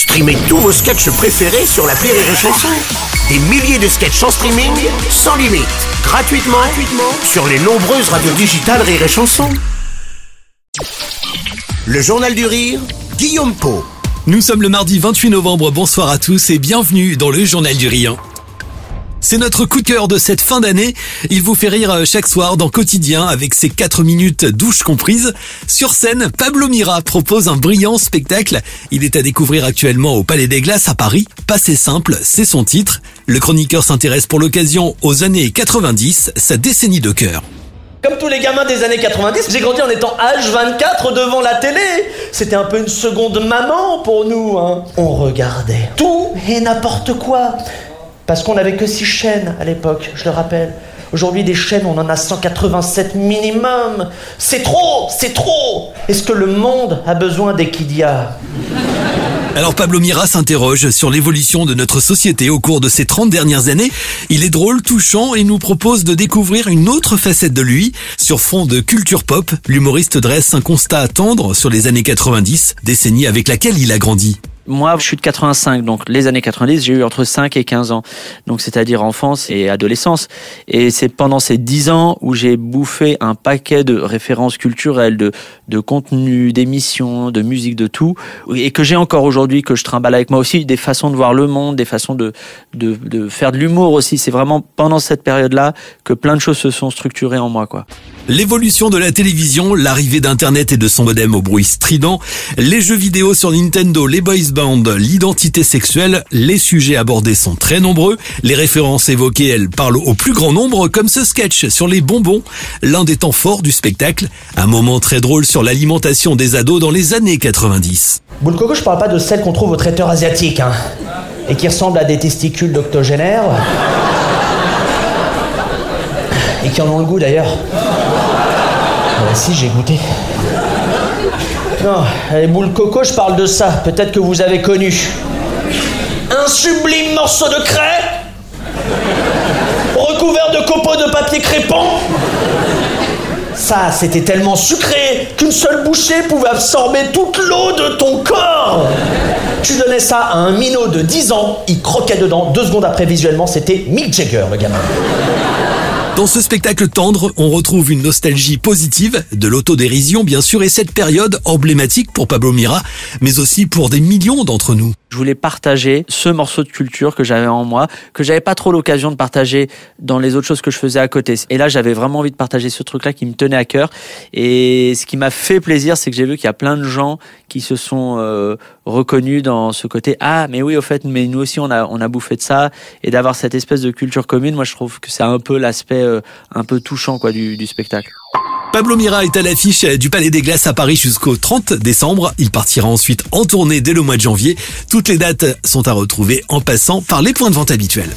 Streamez tous vos sketchs préférés sur la Rire et Chanson. Des milliers de sketchs en streaming, sans limite, gratuitement, gratuitement sur les nombreuses radios digitales Rire et Chanson. Le Journal du Rire, Guillaume Po. Nous sommes le mardi 28 novembre, bonsoir à tous et bienvenue dans le Journal du Rire. C'est notre coup de cœur de cette fin d'année. Il vous fait rire euh, chaque soir dans Quotidien avec ses 4 minutes douche comprises. Sur scène, Pablo Mira propose un brillant spectacle. Il est à découvrir actuellement au Palais des Glaces à Paris. Passé simple, c'est son titre. Le chroniqueur s'intéresse pour l'occasion aux années 90, sa décennie de cœur. Comme tous les gamins des années 90, j'ai grandi en étant H24 devant la télé. C'était un peu une seconde maman pour nous. Hein. On regardait tout et n'importe quoi. Parce qu'on n'avait que six chaînes à l'époque, je le rappelle. Aujourd'hui, des chaînes, on en a 187 minimum. C'est trop, c'est trop. Est-ce que le monde a besoin d'Equidia? Alors Pablo Mira s'interroge sur l'évolution de notre société au cours de ces 30 dernières années. Il est drôle, touchant et nous propose de découvrir une autre facette de lui. Sur fond de culture pop, l'humoriste dresse un constat à tendre sur les années 90, décennie avec laquelle il a grandi. Moi, je suis de 85, donc les années 90, j'ai eu entre 5 et 15 ans. Donc, c'est-à-dire enfance et adolescence. Et c'est pendant ces 10 ans où j'ai bouffé un paquet de références culturelles, de, de contenu, d'émissions, de musique, de tout. Et que j'ai encore aujourd'hui, que je trimballe avec moi aussi, des façons de voir le monde, des façons de, de, de faire de l'humour aussi. C'est vraiment pendant cette période-là que plein de choses se sont structurées en moi, quoi. L'évolution de la télévision, l'arrivée d'Internet et de son modem au bruit strident, les jeux vidéo sur Nintendo, les boys l'identité sexuelle, les sujets abordés sont très nombreux, les références évoquées, elles parlent au plus grand nombre, comme ce sketch sur les bonbons, l'un des temps forts du spectacle, un moment très drôle sur l'alimentation des ados dans les années 90. Boule coco, je parle pas de celles qu'on trouve au traiteur asiatique, hein, et qui ressemblent à des testicules d'octogénaires. Et qui en ont le goût d'ailleurs. Ah, si, j'ai goûté. Non, les boules coco, je parle de ça. Peut-être que vous avez connu. Un sublime morceau de craie recouvert de copeaux de papier crépant. Ça, c'était tellement sucré qu'une seule bouchée pouvait absorber toute l'eau de ton corps. Tu donnais ça à un minot de 10 ans, il croquait dedans. Deux secondes après, visuellement, c'était Mick Jagger, le gamin. Dans ce spectacle tendre, on retrouve une nostalgie positive, de l'autodérision bien sûr, et cette période emblématique pour Pablo Mira, mais aussi pour des millions d'entre nous. Je voulais partager ce morceau de culture que j'avais en moi, que j'avais pas trop l'occasion de partager dans les autres choses que je faisais à côté. Et là, j'avais vraiment envie de partager ce truc-là qui me tenait à cœur. Et ce qui m'a fait plaisir, c'est que j'ai vu qu'il y a plein de gens qui se sont euh, reconnus dans ce côté. Ah, mais oui, au fait, mais nous aussi, on a, bouffé de ça. Et d'avoir cette espèce de culture commune, moi, je trouve que c'est un peu l'aspect un peu touchant quoi du, du spectacle. Pablo Mira est à l'affiche du Palais des Glaces à Paris jusqu'au 30 décembre. Il partira ensuite en tournée dès le mois de janvier. Toutes les dates sont à retrouver en passant par les points de vente habituels.